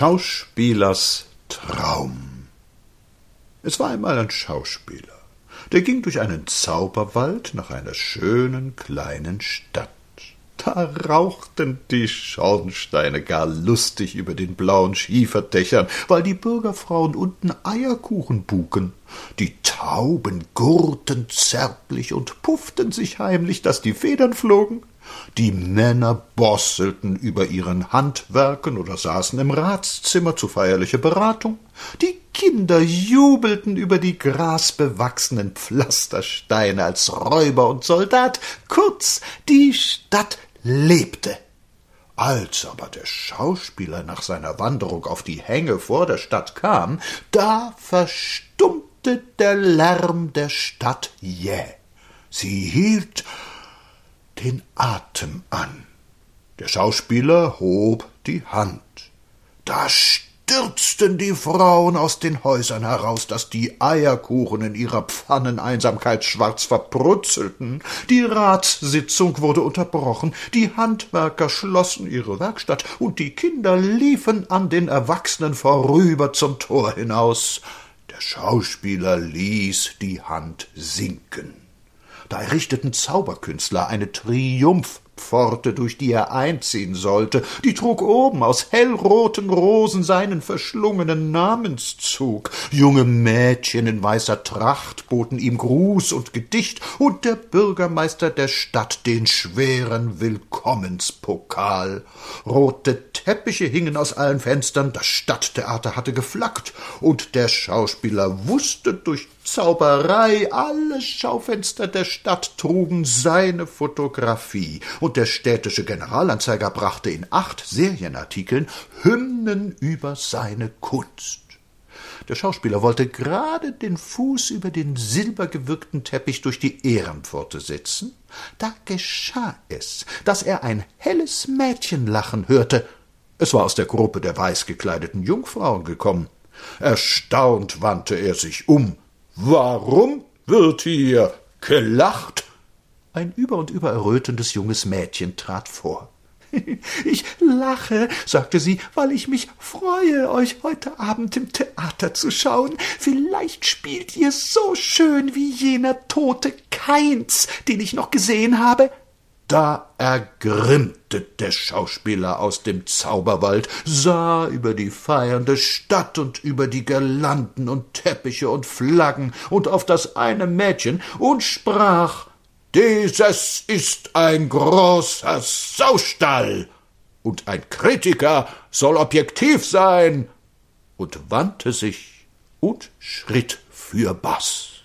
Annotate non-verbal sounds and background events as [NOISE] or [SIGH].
Schauspielers Traum Es war einmal ein Schauspieler, der ging durch einen Zauberwald nach einer schönen kleinen Stadt. Da rauchten die Schornsteine gar lustig über den blauen Schieferdächern, weil die Bürgerfrauen unten Eierkuchen buken. Die Tauben gurrten zärtlich und pufften sich heimlich, dass die Federn flogen. Die Männer bosselten über ihren Handwerken oder saßen im Ratszimmer zu feierlicher Beratung. Die Kinder jubelten über die grasbewachsenen Pflastersteine als Räuber und Soldat. Kurz, die Stadt lebte. Als aber der Schauspieler nach seiner Wanderung auf die Hänge vor der Stadt kam, da verstummte der Lärm der Stadt jäh. Sie hielt den Atem an. Der Schauspieler hob die Hand. Da stürzten die Frauen aus den Häusern heraus, dass die Eierkuchen in ihrer Pfanneneinsamkeit schwarz verbrutzelten. Die Ratssitzung wurde unterbrochen, die Handwerker schlossen ihre Werkstatt, und die Kinder liefen an den Erwachsenen vorüber zum Tor hinaus. Der Schauspieler ließ die Hand sinken. Da errichteten Zauberkünstler eine Triumph Pforte, durch die er einziehen sollte, die trug oben aus hellroten Rosen seinen verschlungenen Namenszug. Junge Mädchen in weißer Tracht boten ihm Gruß und Gedicht, und der Bürgermeister der Stadt den schweren Willkommenspokal. Rote Teppiche hingen aus allen Fenstern, das Stadttheater hatte geflackt, und der Schauspieler wusste durch Zauberei, alle Schaufenster der Stadt trugen seine Fotografie, und der städtische Generalanzeiger brachte in acht Serienartikeln Hymnen über seine Kunst. Der Schauspieler wollte gerade den Fuß über den silbergewirkten Teppich durch die Ehrenpforte setzen, da geschah es, dass er ein helles Mädchenlachen hörte. Es war aus der Gruppe der weißgekleideten Jungfrauen gekommen. Erstaunt wandte er sich um. Warum wird hier gelacht? Ein über und über errötendes junges Mädchen trat vor. [LAUGHS] Ich lache, sagte sie, weil ich mich freue, euch heute Abend im Theater zu schauen. Vielleicht spielt ihr so schön wie jener tote Keins, den ich noch gesehen habe. Da ergrimmte der Schauspieler aus dem Zauberwald, sah über die feiernde Stadt und über die Girlanden und Teppiche und Flaggen und auf das eine Mädchen und sprach Dieses ist ein großer Saustall, und ein Kritiker soll objektiv sein, und wandte sich und schritt für Bass.